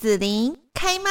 子琳开麦。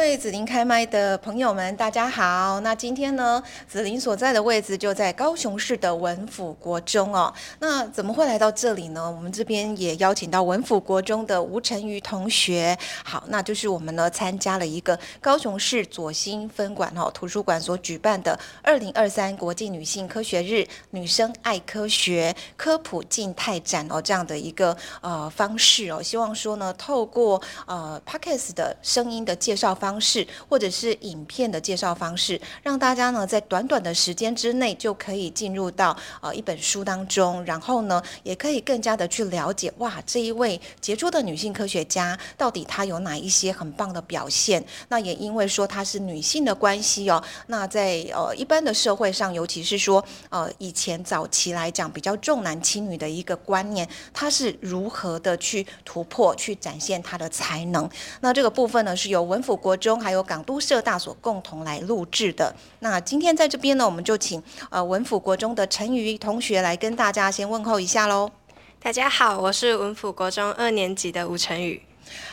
位紫琳开麦的朋友们，大家好。那今天呢，紫琳所在的位置就在高雄市的文府国中哦。那怎么会来到这里呢？我们这边也邀请到文府国中的吴晨瑜同学。好，那就是我们呢参加了一个高雄市左心分馆哦图书馆所举办的二零二三国际女性科学日“女生爱科学”科普静态展哦这样的一个呃方式哦。希望说呢，透过呃 Podcast 的声音的介绍。方方式或者是影片的介绍方式，让大家呢在短短的时间之内就可以进入到呃一本书当中，然后呢也可以更加的去了解哇这一位杰出的女性科学家到底她有哪一些很棒的表现。那也因为说她是女性的关系哦，那在呃一般的社会上，尤其是说呃以前早期来讲比较重男轻女的一个观念，她是如何的去突破、去展现她的才能。那这个部分呢是由文辅国。国中还有港都社大所共同来录制的。那今天在这边呢，我们就请呃文府国中的陈瑜同学来跟大家先问候一下喽。大家好，我是文府国中二年级的吴晨宇。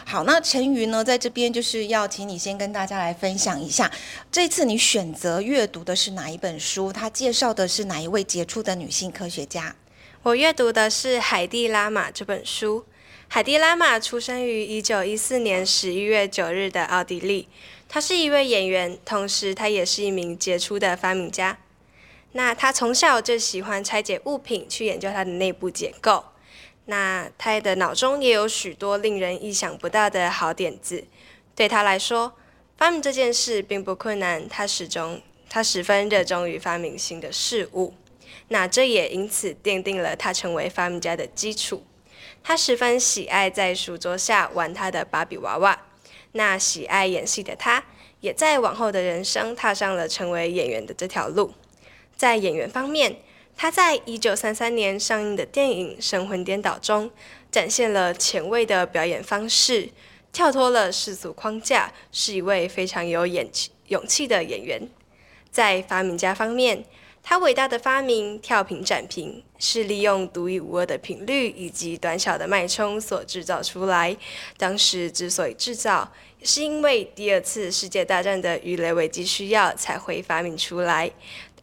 好，那陈瑜呢，在这边就是要请你先跟大家来分享一下，这次你选择阅读的是哪一本书？它介绍的是哪一位杰出的女性科学家？我阅读的是海蒂拉玛这本书。海蒂拉玛出生于一九一四年十一月九日的奥地利，她是一位演员，同时她也是一名杰出的发明家。那她从小就喜欢拆解物品，去研究它的内部结构。那她的脑中也有许多令人意想不到的好点子。对她来说，发明这件事并不困难，她始终她十分热衷于发明新的事物。那这也因此奠定了她成为发明家的基础。他十分喜爱在书桌下玩他的芭比娃娃。那喜爱演戏的他，也在往后的人生踏上了成为演员的这条路。在演员方面，他在一九三三年上映的电影《神魂颠倒》中，展现了前卫的表演方式，跳脱了世俗框架，是一位非常有演勇气的演员。在发明家方面，它伟大的发明跳频展频是利用独一无二的频率以及短小的脉冲所制造出来。当时之所以制造，是因为第二次世界大战的鱼雷危机需要才会发明出来。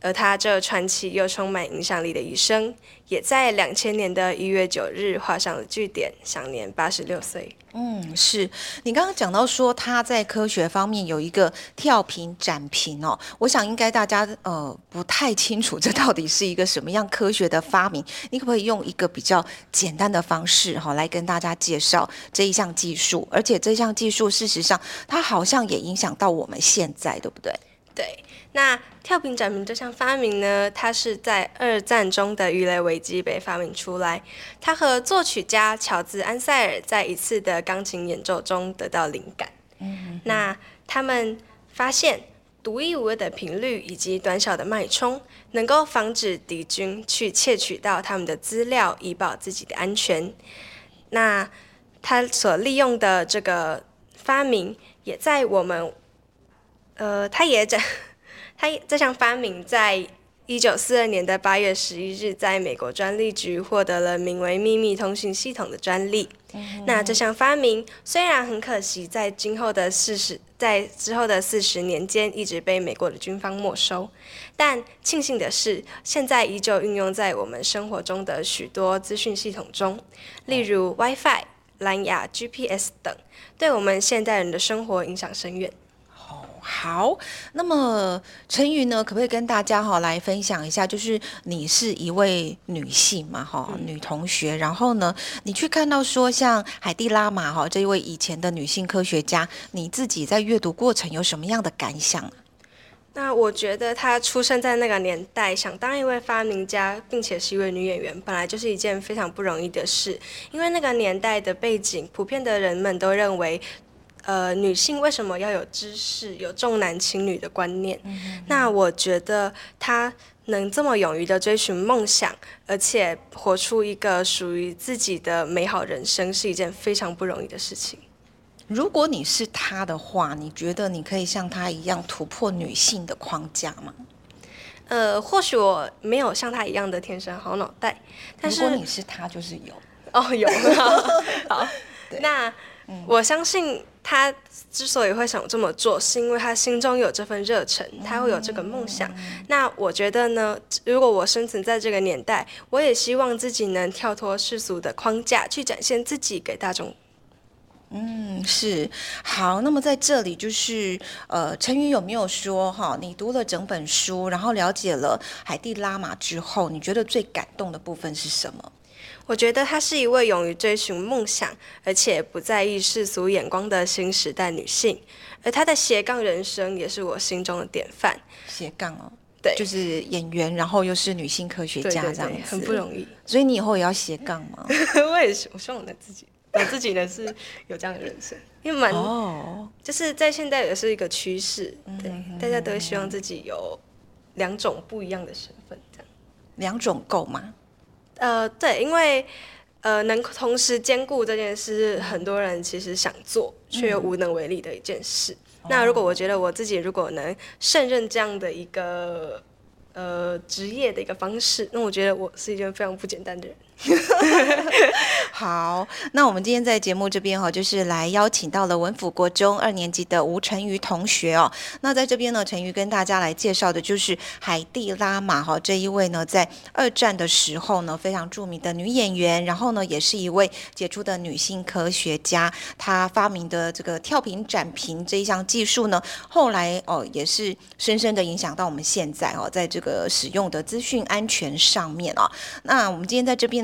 而他这传奇又充满影响力的一生，也在两千年的一月九日画上了句点，享年八十六岁。嗯，是你刚刚讲到说他在科学方面有一个跳频展频哦，我想应该大家呃不太清楚这到底是一个什么样科学的发明，你可不可以用一个比较简单的方式哈、哦、来跟大家介绍这一项技术？而且这项技术事实上它好像也影响到我们现在，对不对？对。那跳频展频这项发明呢，它是在二战中的鱼雷危机被发明出来。它和作曲家乔治安塞尔在一次的钢琴演奏中得到灵感。嗯。那他们发现独一无二的频率以及短小的脉冲，能够防止敌军去窃取到他们的资料，以保自己的安全。那他所利用的这个发明，也在我们，呃，他也在。他这项发明在一九四二年的八月十一日，在美国专利局获得了名为“秘密通讯系统”的专利。嗯、那这项发明虽然很可惜，在今后的四十在之后的四十年间一直被美国的军方没收，但庆幸的是，现在依旧运用在我们生活中的许多资讯系统中，例如 WiFi、蓝牙、GPS 等，对我们现代人的生活影响深远。好，那么陈宇呢，可不可以跟大家哈来分享一下？就是你是一位女性嘛，哈，女同学，然后呢，你去看到说像海蒂拉玛哈这一位以前的女性科学家，你自己在阅读过程有什么样的感想？那我觉得她出生在那个年代，想当一位发明家，并且是一位女演员，本来就是一件非常不容易的事，因为那个年代的背景，普遍的人们都认为。呃，女性为什么要有知识、有重男轻女的观念？嗯嗯，那我觉得她能这么勇于的追寻梦想，而且活出一个属于自己的美好人生，是一件非常不容易的事情。如果你是她的话，你觉得你可以像她一样突破女性的框架吗？呃，或许我没有像她一样的天生好脑袋，但是如果你是她，就是有。哦，有。好，对那、嗯、我相信他之所以会想这么做，是因为他心中有这份热忱，他会有这个梦想。那我觉得呢，如果我生存在这个年代，我也希望自己能跳脱世俗的框架，去展现自己给大众。嗯，是好。那么在这里，就是呃，陈瑜有没有说哈？你读了整本书，然后了解了海蒂拉玛之后，你觉得最感动的部分是什么？我觉得她是一位勇于追寻梦想，而且不在意世俗眼光的新时代女性。而她的斜杠人生也是我心中的典范。斜杠哦，对，就是演员，然后又是女性科学家，这样子，对对对，很不容易。所以你以后也要斜杠吗？我也是，我希望我能自己。我自己呢是有这样的人生，因为蛮，oh. 就是在现在也是一个趋势，对，大家都希望自己有两种不一样的身份，这样。两种够吗？呃，对，因为呃，能同时兼顾这件事，很多人其实想做却又无能为力的一件事。嗯、那如果我觉得我自己如果能胜任这样的一个呃职业的一个方式，那我觉得我是一件非常不简单的人。好，那我们今天在节目这边哈，就是来邀请到了文府国中二年级的吴陈瑜同学哦。那在这边呢，陈瑜跟大家来介绍的就是海蒂拉玛哈这一位呢，在二战的时候呢非常著名的女演员，然后呢也是一位杰出的女性科学家。她发明的这个跳屏展屏这一项技术呢，后来哦也是深深的影响到我们现在哦，在这个使用的资讯安全上面哦。那我们今天在这边。